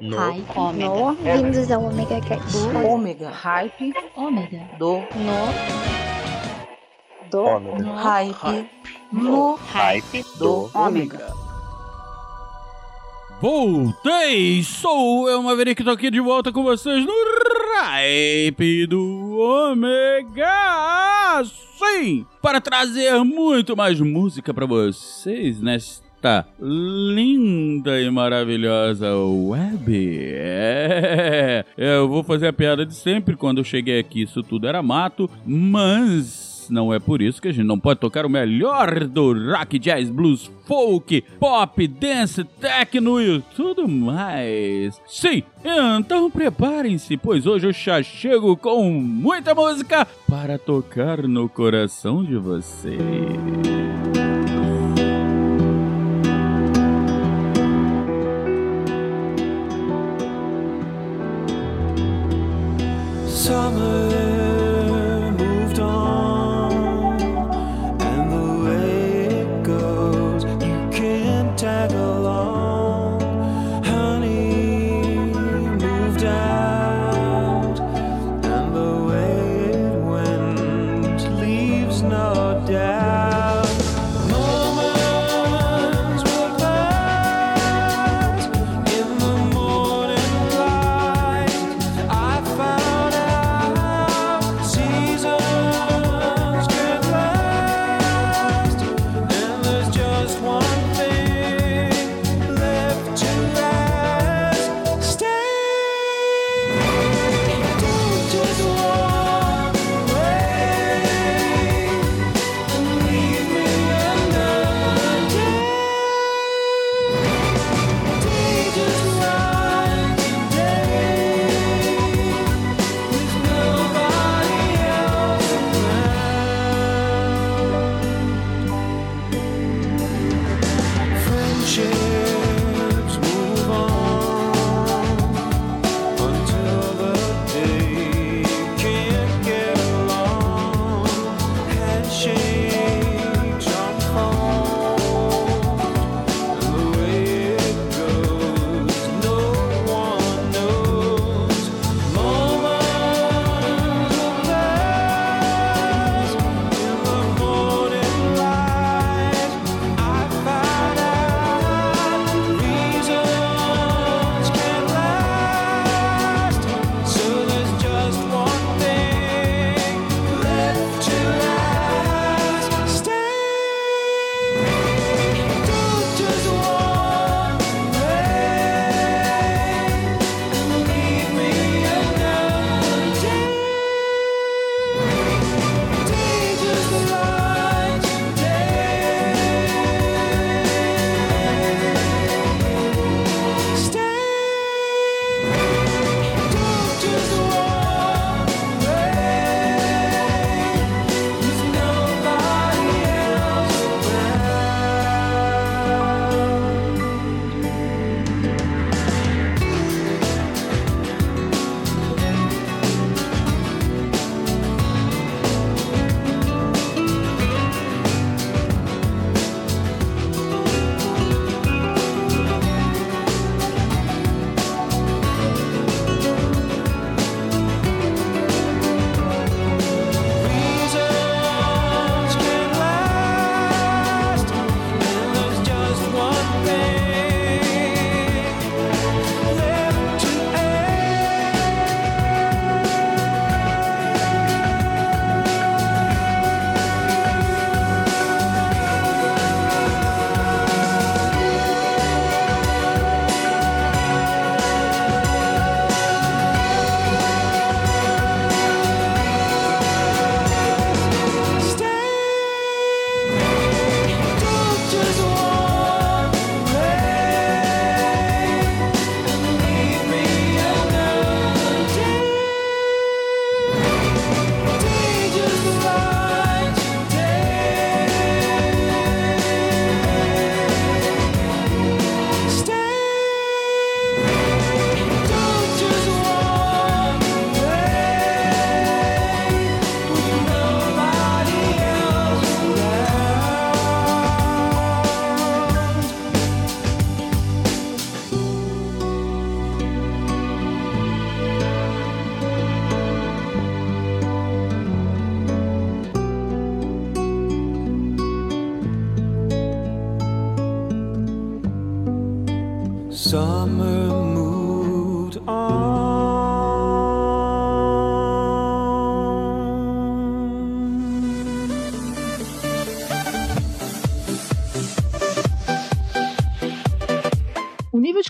No. Hype. Ômega. No, vindos ao Omega Cast. Ômega. Hype. Ômega. Do. No. Do. Ômega. Hype. No. Hype Do. Ômega. Voltei! Sou eu, Maverick, tô aqui de volta com vocês no Hype do Ômega! Sim! Para trazer muito mais música pra vocês nesta linda e maravilhosa web. É, eu vou fazer a piada de sempre. Quando eu cheguei aqui, isso tudo era mato, mas não é por isso que a gente não pode tocar o melhor do rock, jazz, blues, folk, pop, dance, techno e tudo mais. Sim, então preparem-se, pois hoje eu já chego com muita música para tocar no coração de vocês. Summer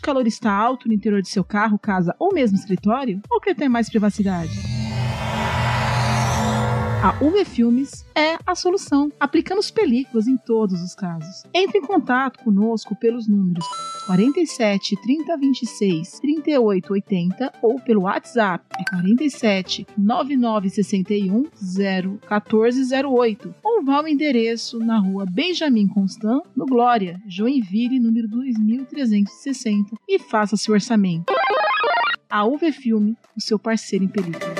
calor está alto no interior de seu carro, casa ou mesmo escritório? Ou quer ter mais privacidade? A UV Filmes é a solução. Aplicamos películas em todos os casos. Entre em contato conosco pelos números 47 30 26 38 80 ou pelo WhatsApp 47 99 61 0 14 08 ou vá ao endereço na rua Benjamin Constant, no Glória, Joinville, número 2360 e faça seu orçamento. A UV Filme, o seu parceiro em película.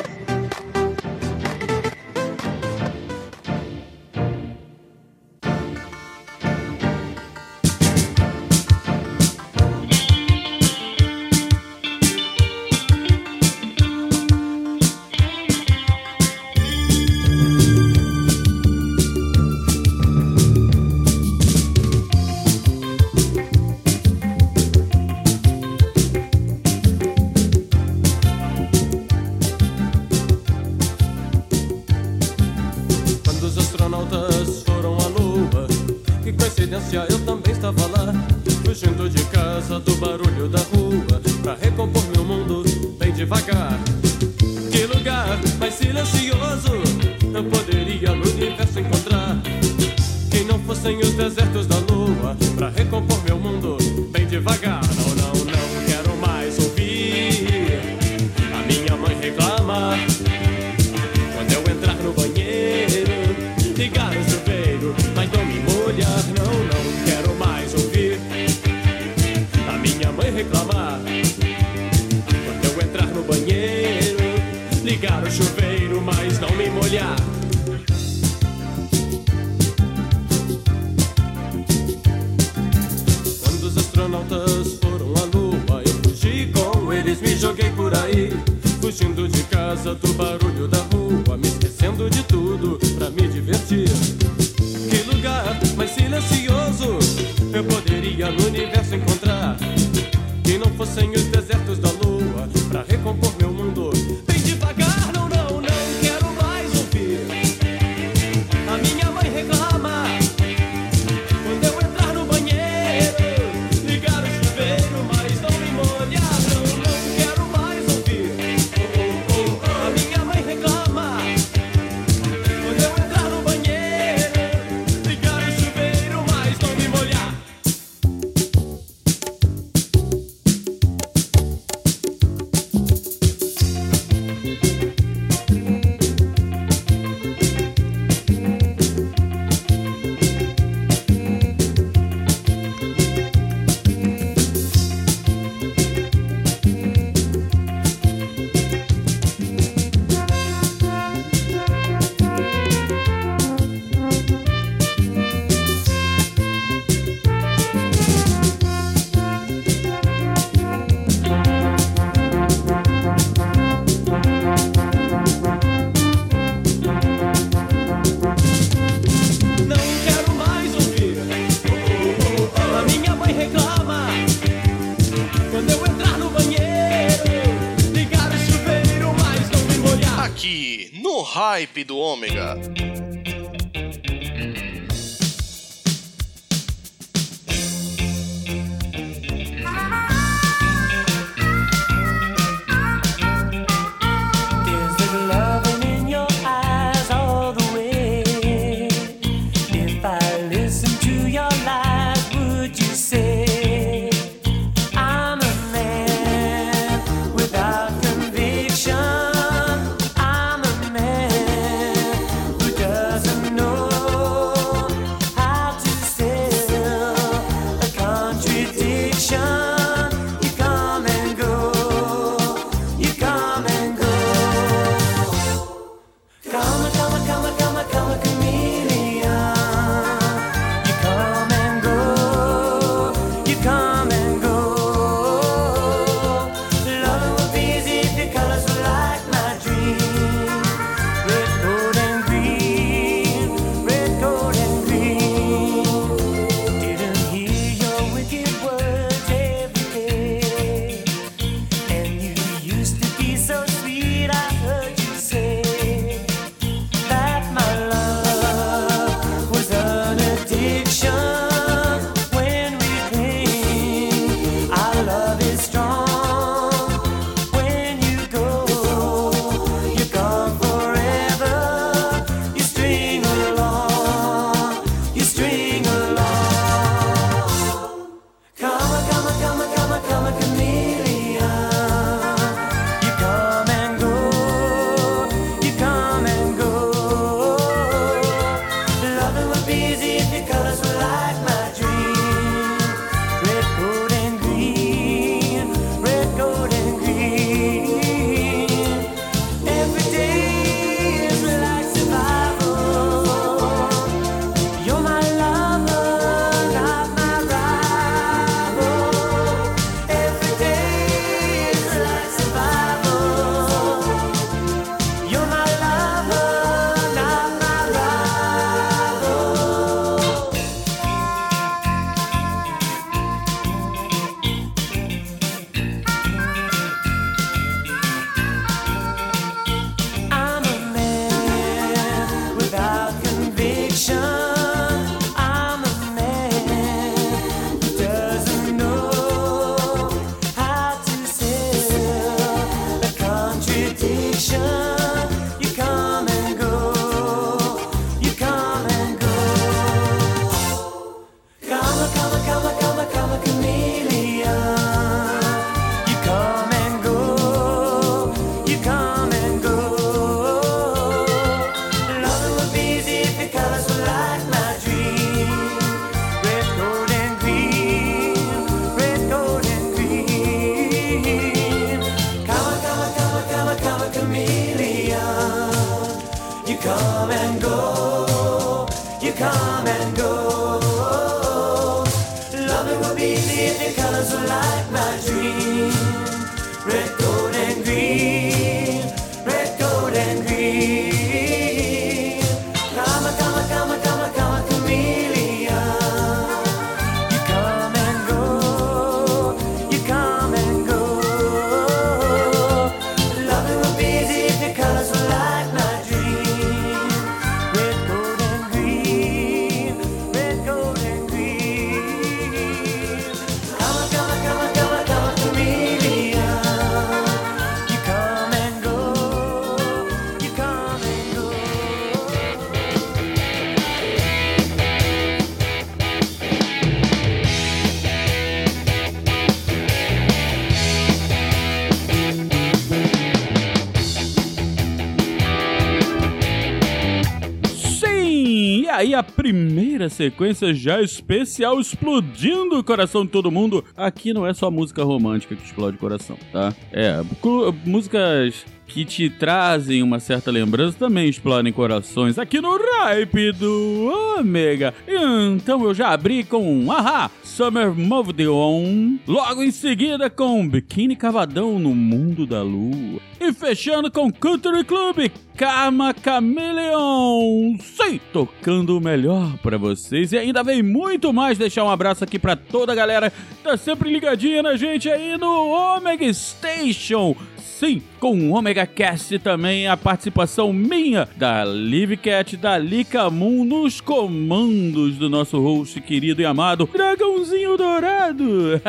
do Ômega. Primeira sequência já especial explodindo o coração de todo mundo. Aqui não é só música romântica que explode o coração, tá? É, músicas que te trazem uma certa lembrança também explodem corações aqui no Ripe do Ômega. Então eu já abri com Aha, Summer Moved On, logo em seguida com Biquíni Cavadão no Mundo da Lua. E fechando com Country Club, Karma Chameleon. Sim, tocando o melhor pra vocês. E ainda vem muito mais. Deixar um abraço aqui pra toda a galera tá sempre ligadinha na gente aí no Omega Station. Sim, com o Omega Cast também a participação minha da Live Cat, da Lika Moon nos comandos do nosso host querido e amado Dragãozinho Dourado.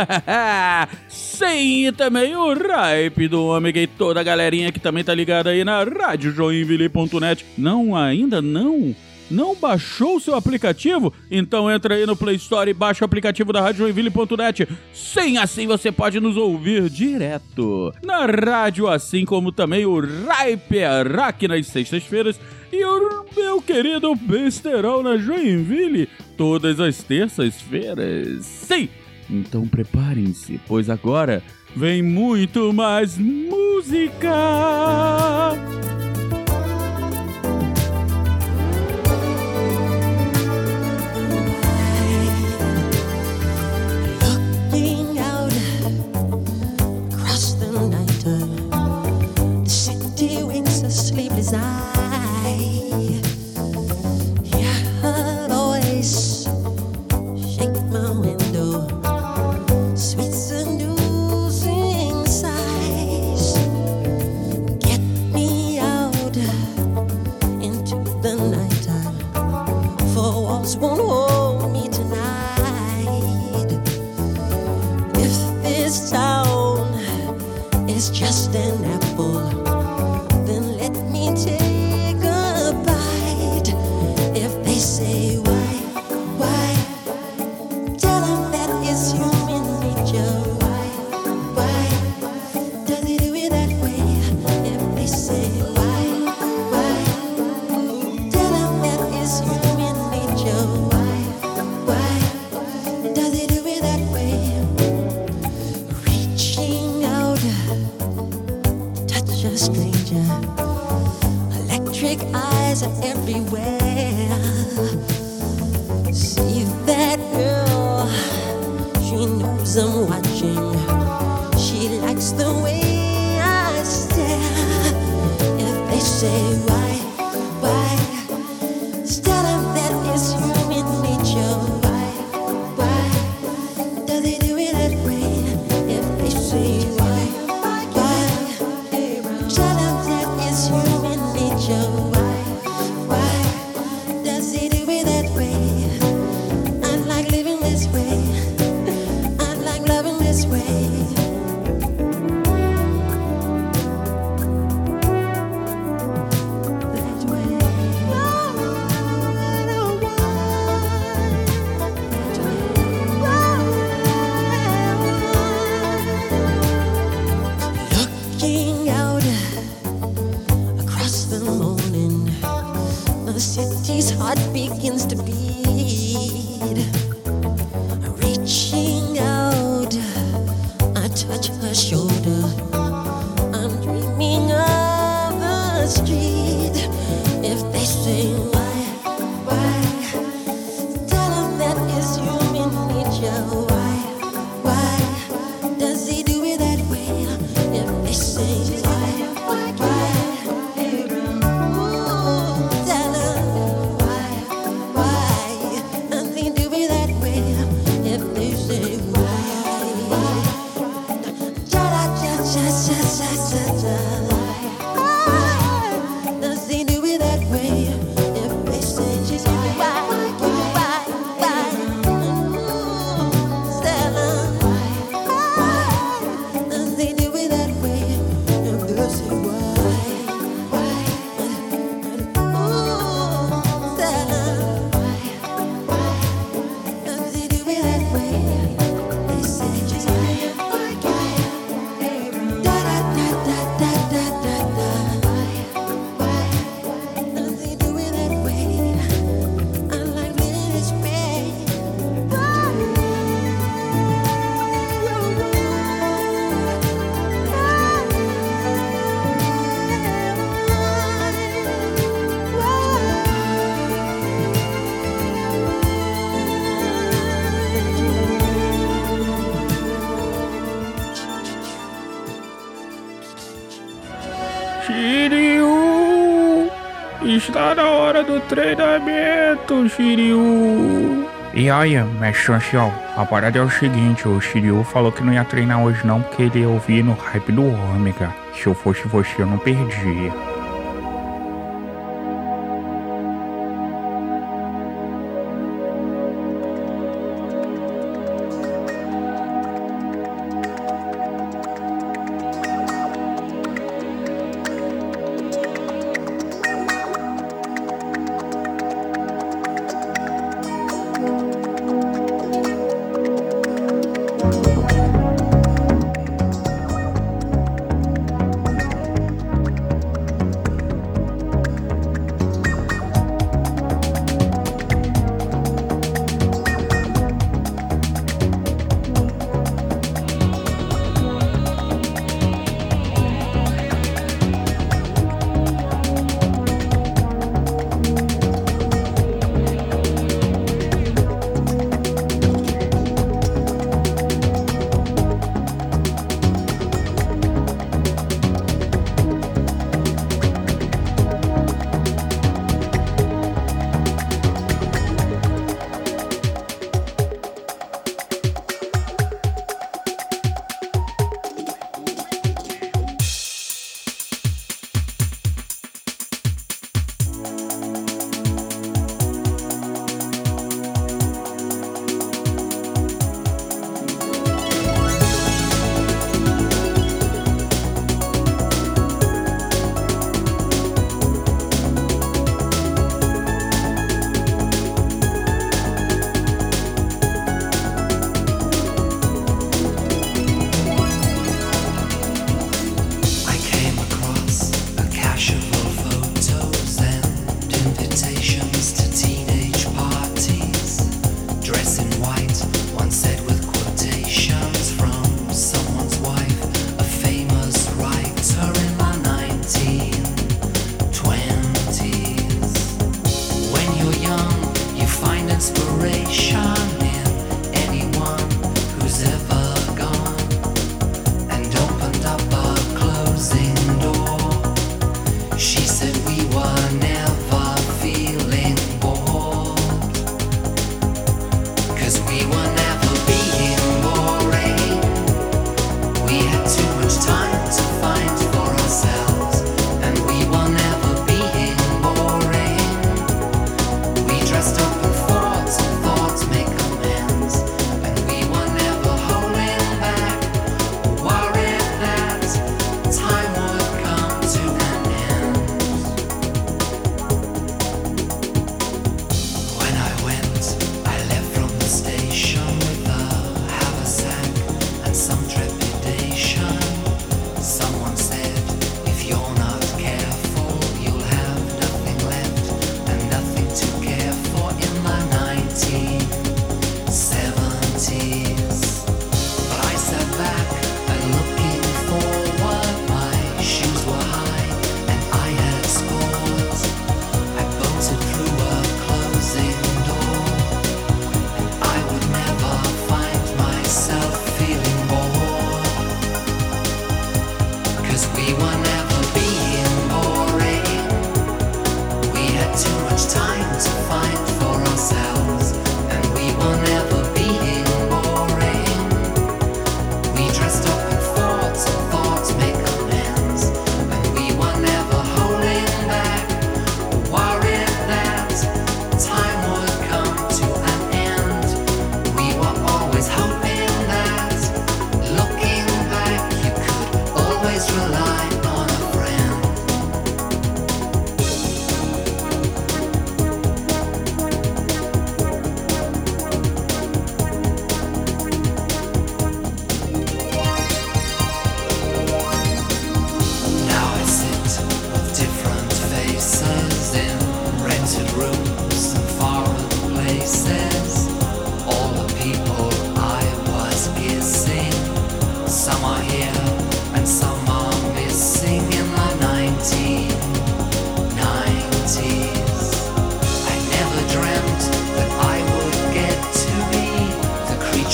Sim, e também o Ripe do Omega e toda a galerinha que também tá ligada aí na radiojoinville.net. Não, ainda não? Não baixou o seu aplicativo? Então entra aí no Play Store e baixa o aplicativo da radiojoinville.net. Sim, assim você pode nos ouvir direto na rádio, assim como também o Riper Rock nas sextas-feiras e o meu querido Besterol na Joinville todas as terças-feiras. Sim! Então preparem-se, pois agora vem muito mais música! Cha cha cha hora do treinamento, Shiryu. E aí, mestre ancião, a parada é o seguinte, o Shiryu falou que não ia treinar hoje não porque ele ia ouvir no hype do Ômega. Se eu fosse você, eu não perdia.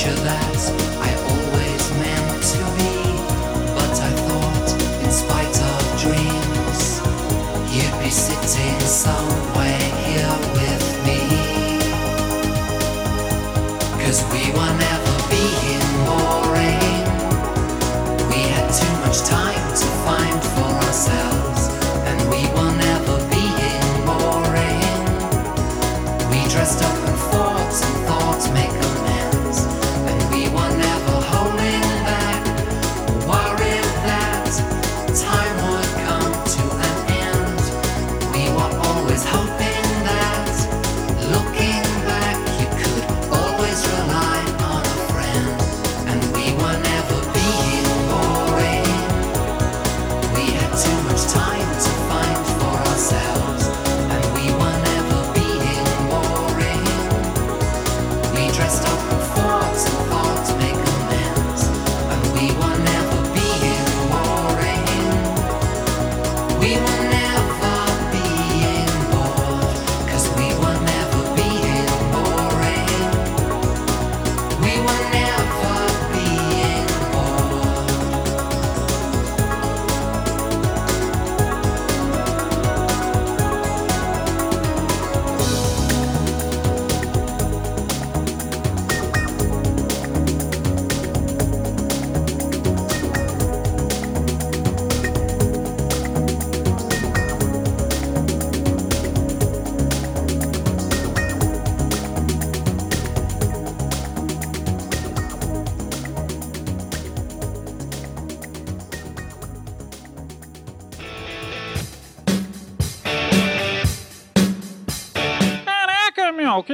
visualize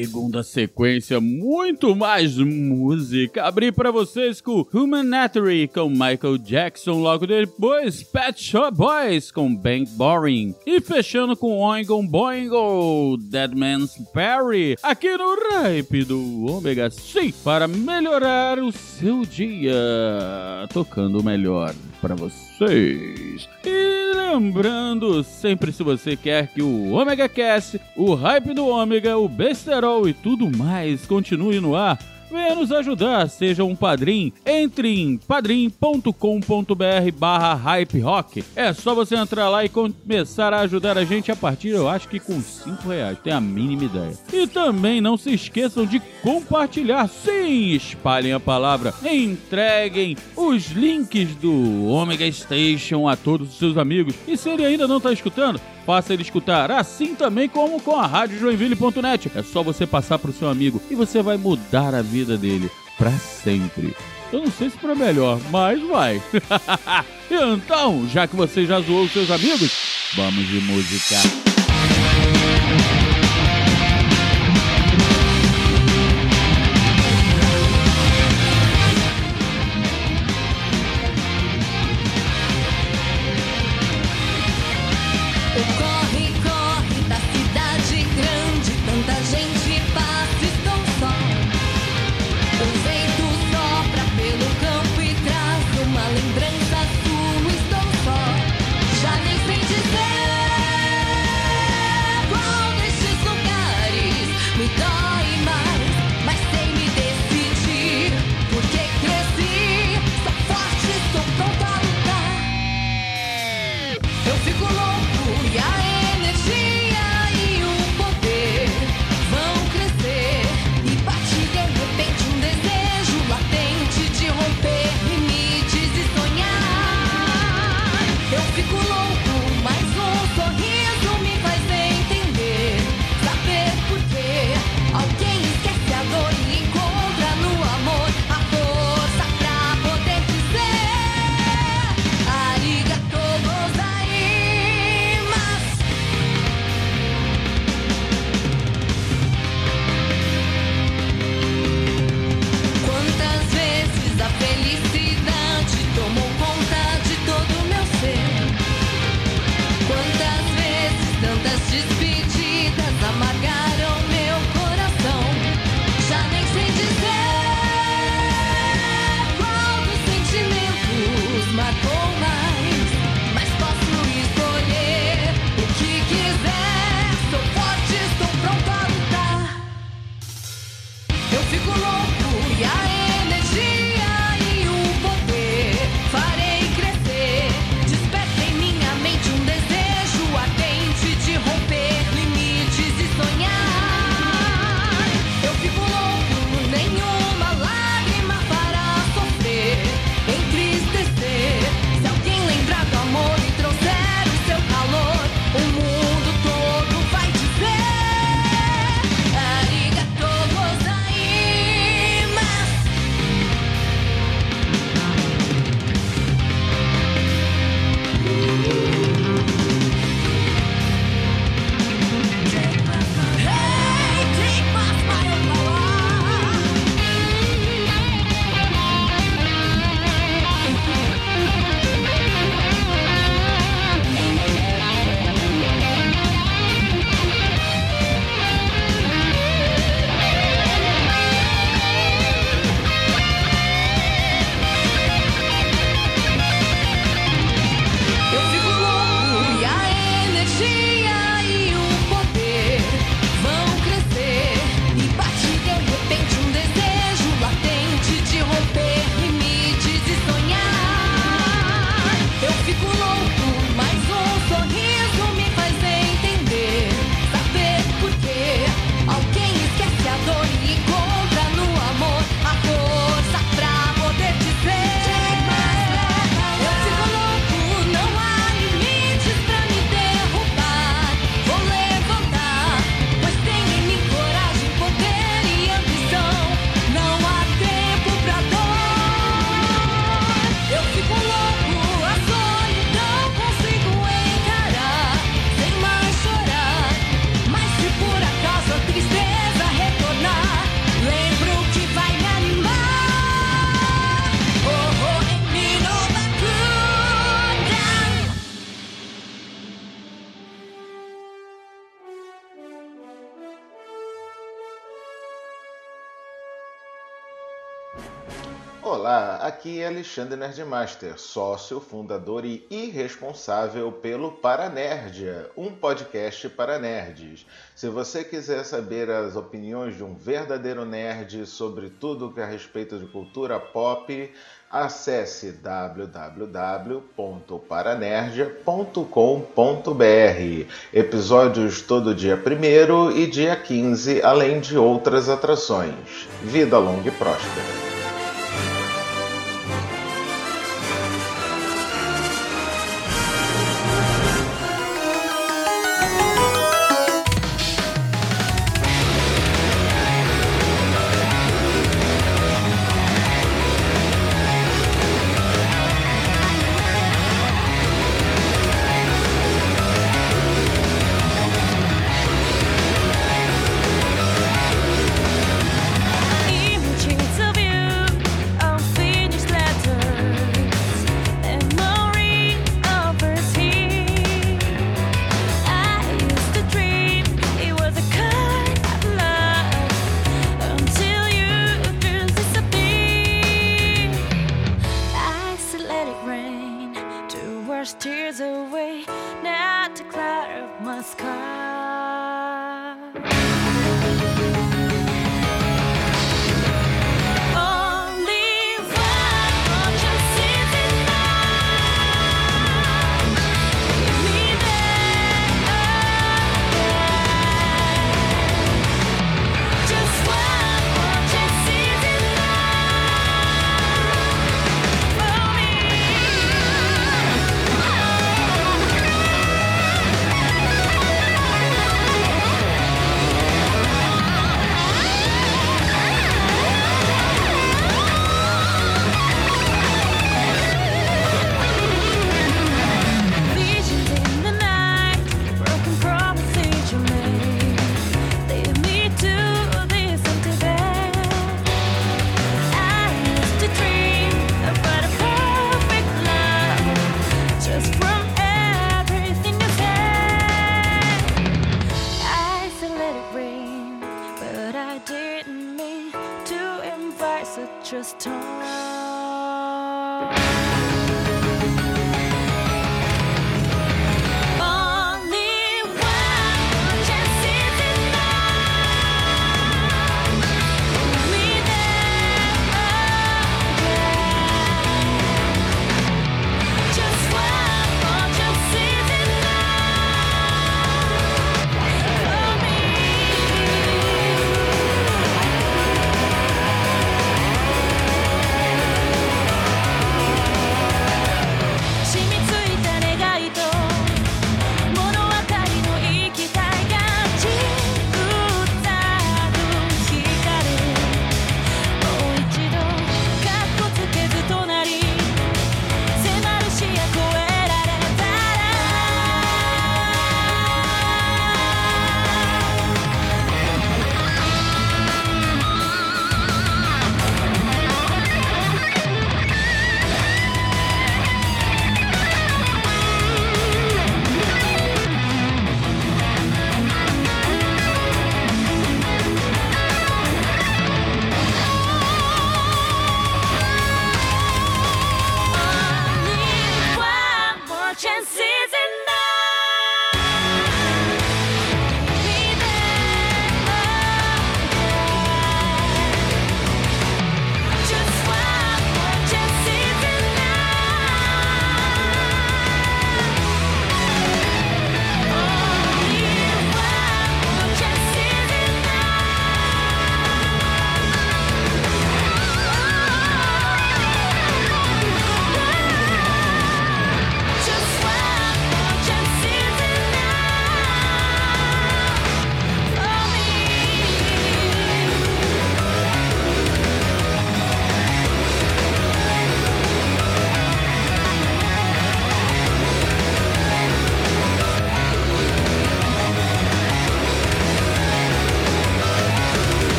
Segunda sequência, muito mais música. Abri pra vocês com Humanitary com Michael Jackson, logo depois Pet Shop Boys com Bang Boring e fechando com Oingo Boingo, Dead Man's Perry, aqui no Hype do Ômega Sim, para melhorar o seu dia, tocando melhor para vocês. E lembrando, sempre se você quer que o Omega Cast, o Hype do Ômega, o Besterol e tudo mais continue no ar, venha nos ajudar, seja um padrim, entre em padrim.com.br barra hype rock. É só você entrar lá e começar a ajudar a gente a partir, eu acho que com 5 reais, tem a mínima ideia. E também não se esqueçam de compartilhar, sim, espalhem a palavra, entreguem os links do Omega Station a todos os seus amigos. E se ele ainda não está escutando, faça ele escutar, assim também como com a Rádio Joinville.net. É só você passar para o seu amigo e você vai mudar a vida dele para sempre. Eu não sei se para melhor, mas vai. então, já que você já zoou os seus amigos, vamos de música. Aqui é Alexandre Nerdmaster, sócio, fundador e irresponsável pelo Paranerdia, um podcast para nerds. Se você quiser saber as opiniões de um verdadeiro nerd sobre tudo que é a respeito de cultura pop, acesse www.paranerdia.com.br. Episódios todo dia 1 e dia 15, além de outras atrações. Vida longa e próspera.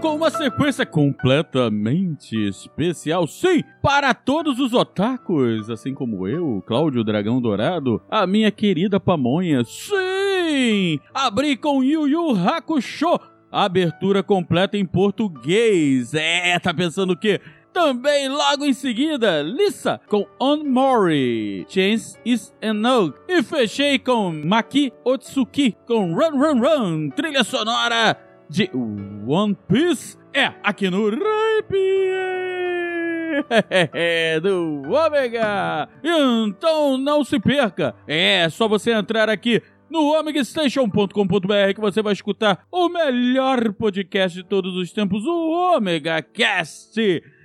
Com uma sequência completamente especial, sim, para todos os otakus, assim como eu, Cláudio Dragão Dourado, a minha querida pamonha, sim! Abri com Yu Yu Hakusho, abertura completa em português. É, tá pensando o quê? Também logo em seguida, Lisa com On Mori, Chance is Enough. E fechei com Maki Otsuki com Run Run Run, trilha sonora de One Piece. É, aqui no Ripe do Omega. Então não se perca. É só você entrar aqui no omegastation.com.br que você vai escutar o melhor podcast de todos os tempos, o Omega Cast.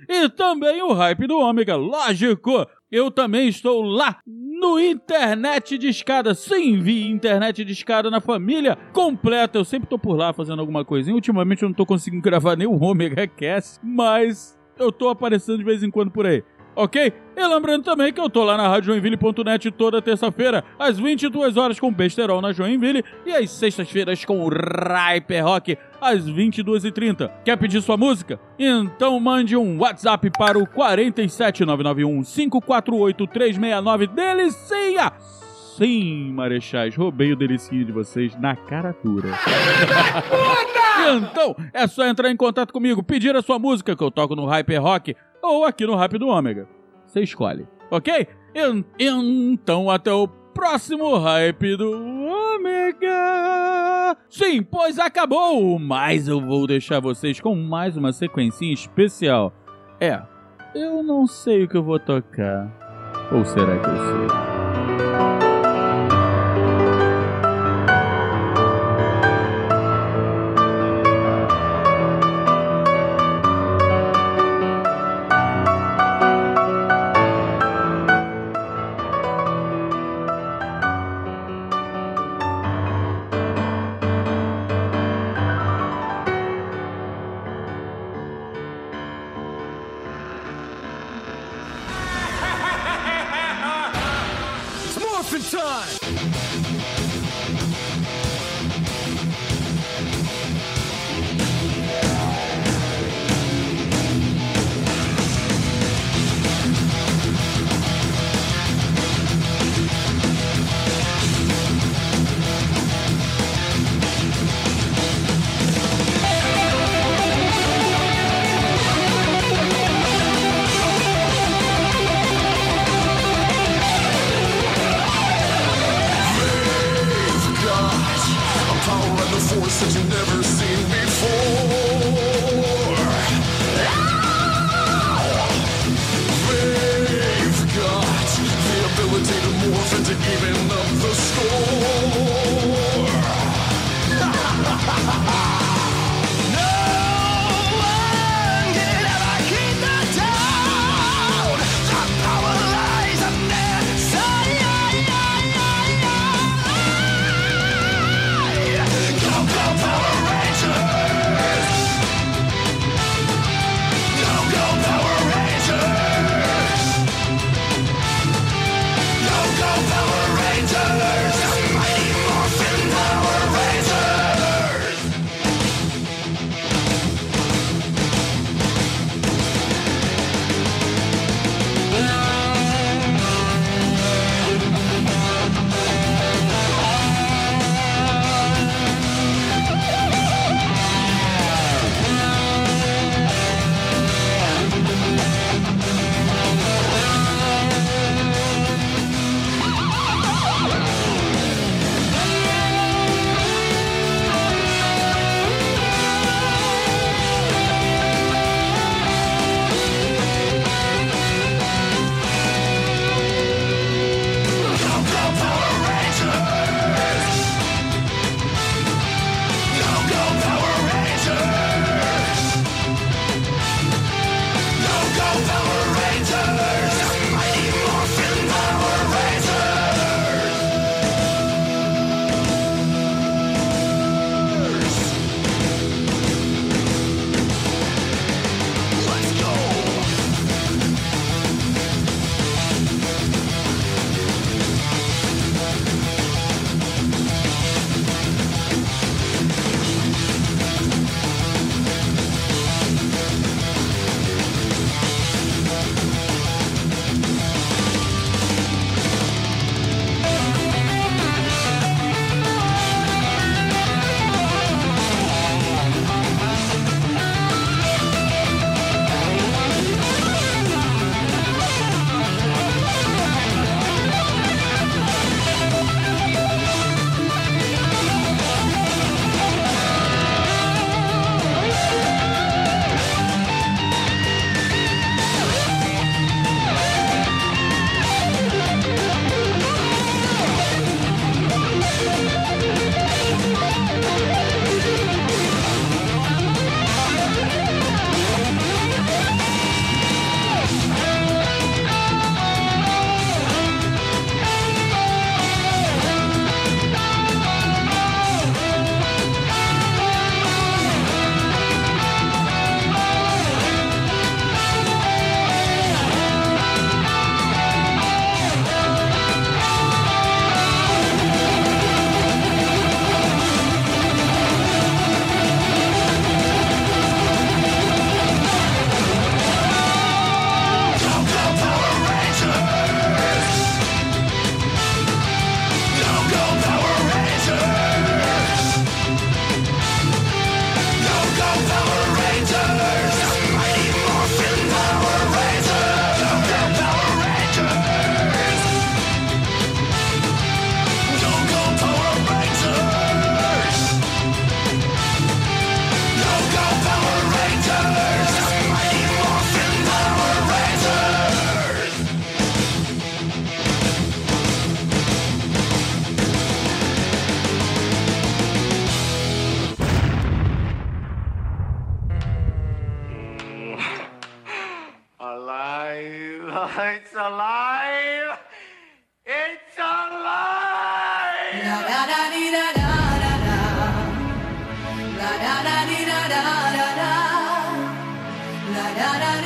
E também o Hype do Ômega, lógico. Eu também estou lá no Internet de Escada. Sim, vi Internet de Escada na família completa. Eu sempre tô por lá fazendo alguma coisinha. Ultimamente eu não tô conseguindo gravar nem o Omega Cast, mas eu tô aparecendo de vez em quando por aí. Ok? E lembrando também que eu tô lá na radiojoinville.net toda terça-feira, às 22 horas com Besterol na Joinville e às sextas-feiras com o Hyper Rock, às 22h30. Quer pedir sua música? Então mande um WhatsApp para o 47991 548 369 Delicinha! Sim, marechais, roubei o delicinho de vocês na caratura. então, é só entrar em contato comigo, pedir a sua música que eu toco no Hyper Rock ou aqui no Rap do Ômega. Você escolhe, ok? En- Então, até o próximo Hype do Ômega! Sim, pois acabou! Mas eu vou deixar vocês com mais uma sequencinha especial. É, eu não sei o que eu vou tocar. Ou será que eu sei?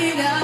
Da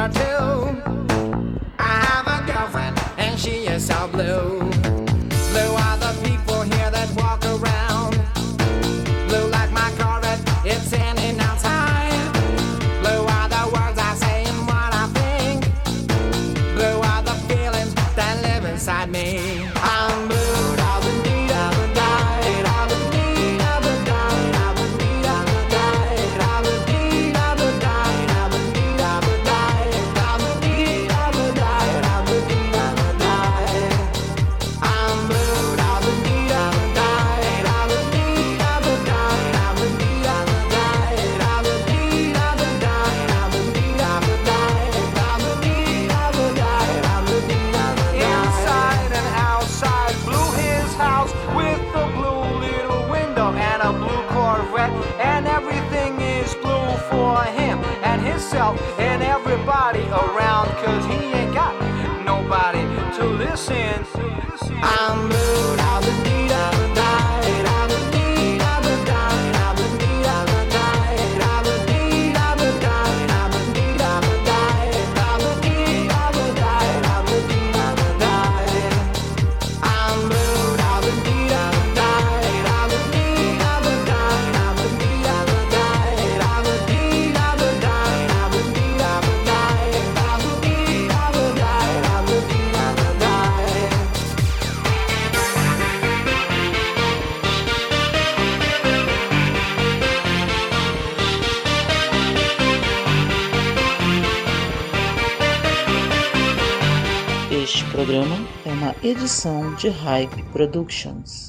are too. I have a girlfriend and she is so blue. Edição de Hype Productions.